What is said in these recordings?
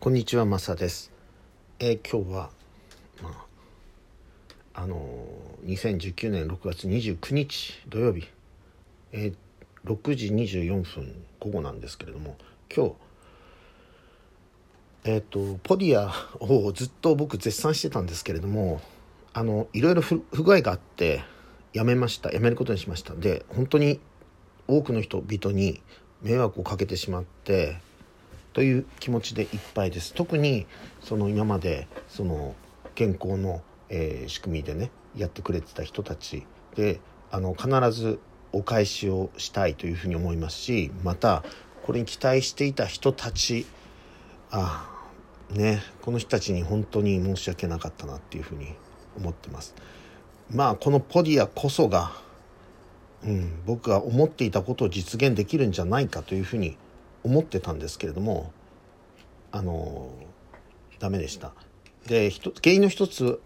こんにちは、マサです。えー今日は、まあ、あのー、2019年6月29日土曜日、えー6時24分午後なんですけれども、今日、えっ、と、ポディアをずっと僕絶賛してたんですけれども、あの、いろいろ不不具合があって、やめました。やめることにしました。で、本当に多くの人々に迷惑をかけてしまって、という気持ちでいっぱいです。特にその今までその健康の、えー仕組みでねやってくれてた人たちであの必ずお返しをしたいというふうに思いますしまたこれに期待していた人たちああねこの人たちに本当に申し訳なかったなっていうふうに思ってます。まあこのポディアこそがうん、僕が思っていたことを実現できるんじゃないかというふうに思ってたんですけれどもあのダメでした。で原因の一つ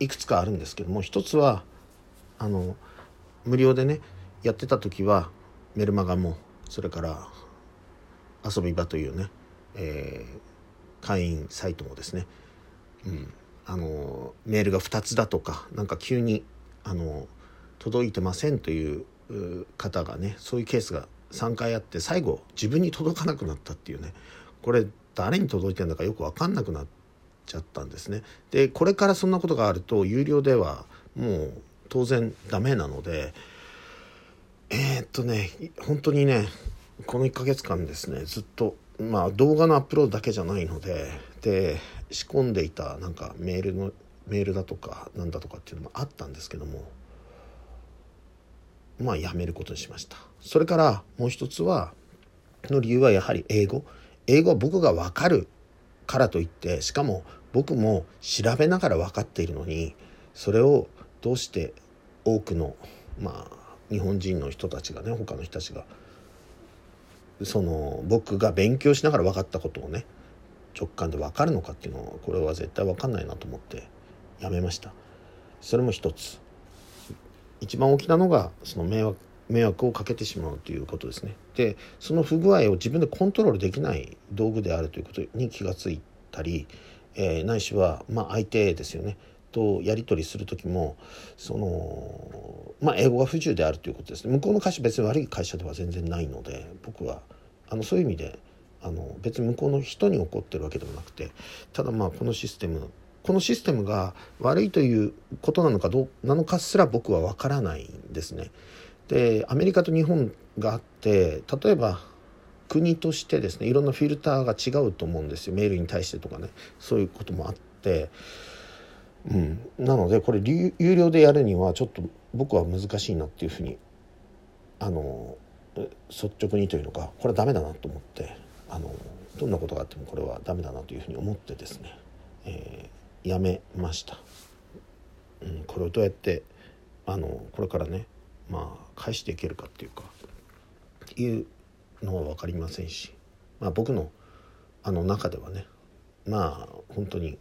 いくつかあるんですけども一つはあの無料でねやってた時はメルマガもそれから遊び場というね、えー会員サイトもですね、うん、あのメールが2つだとかなんか急にあの届いてませんという方がねそういうケースが3回あって最後自分に届かなくなったっていうねこれ誰に届いてんだかよく分かんなくなっちゃったんですね。でこれからそんなことがあると有料ではもう当然ダメなのでえーっとね本当にねこの1ヶ月間ですねずっとまあ動画のアップロードだけじゃないのでで仕込んでいたなんかメールのメールだとかなんだとかっていうのもあったんですけどもまあやめることにしました。それからもう一つはの理由はやはり英語。英語は僕が分かるからといってしかも僕も調べながら分かっているのにそれをどうして多くのまあ日本人の人たちがね他の人たちがその僕が勉強しながら分かったことをね直感で分かるのかっていうのはこれは絶対分かんないなと思ってやめました。それも一つ。一番大きなのがその迷惑迷惑をかけてしまうということですね。でその不具合を自分でコントロールできない道具であるということに気がついたり、えーないしは、まあ、相手ですよね。とやり取りする時もその、まあ、英語が不自由であるということですね。向こうの会社別に悪い会社では全然ないので僕はあのそういう意味であの別に向こうの人に怒ってるわけでもなくてただまあこのシステムこのシステムが悪いということなのかどうなのかすら僕は分からないんですね。でアメリカと日本があって例えば国としてですねいろんなフィルターが違うと思うんですよ。メールに対してとかね。そういうこともあって、うん、なのでこれ有料でやるにはちょっと僕は難しいなっていうふうにあの率直にというのかこれはダメだなと思ってあのどんなことがあってもこれはダメだなというふうに思ってですね、えーやめました。うん、これをどうやってあのこれからねまあ返していけるかっていうかいうのは分かりませんし、まあ、僕のあの中ではねまあ本当に、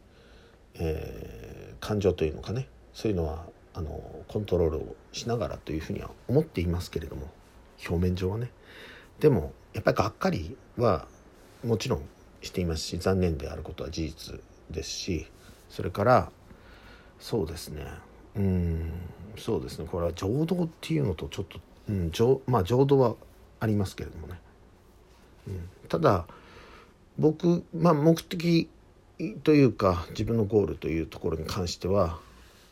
えー感情というのかねそういうのはあのコントロールをしながらというふうには思っていますけれども表面上はねでもやっぱりがっかりはもちろんしていますし残念であることは事実ですしそれからそうですね。うんそうですね。これは情動っていうのとちょっと、うん、情まあ情動はありますけれどもね、うん、ただ僕、まあ、目的というか自分のゴールというところに関しては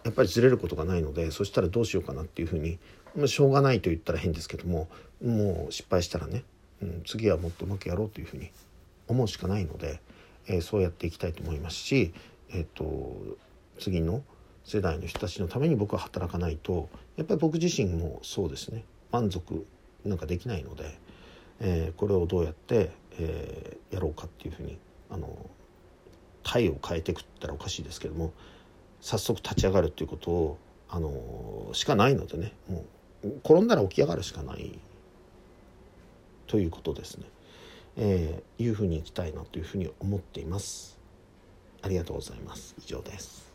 やっぱりずれることがないのでそしたらどうしようかなっていうふうに、まあ、しょうがないと言ったら変ですけどももう失敗したらね、うん、次はもっとうまくやろうというふうに思うしかないので、えーそうやっていきたいと思いますし、えっと次の世代の人たちのために僕は働かないとやっぱり僕自身もそうですね。満足なんかできないので、えーこれをどうやって、えーやろうかっていうふうにあの体を変えてくっったらおかしいですけども早速立ち上がるっていうことをあのしかないのでねもう転んだら起き上がるしかないということですね、えーいうふうにいきたいなというふうに思っています。ありがとうございます。以上です。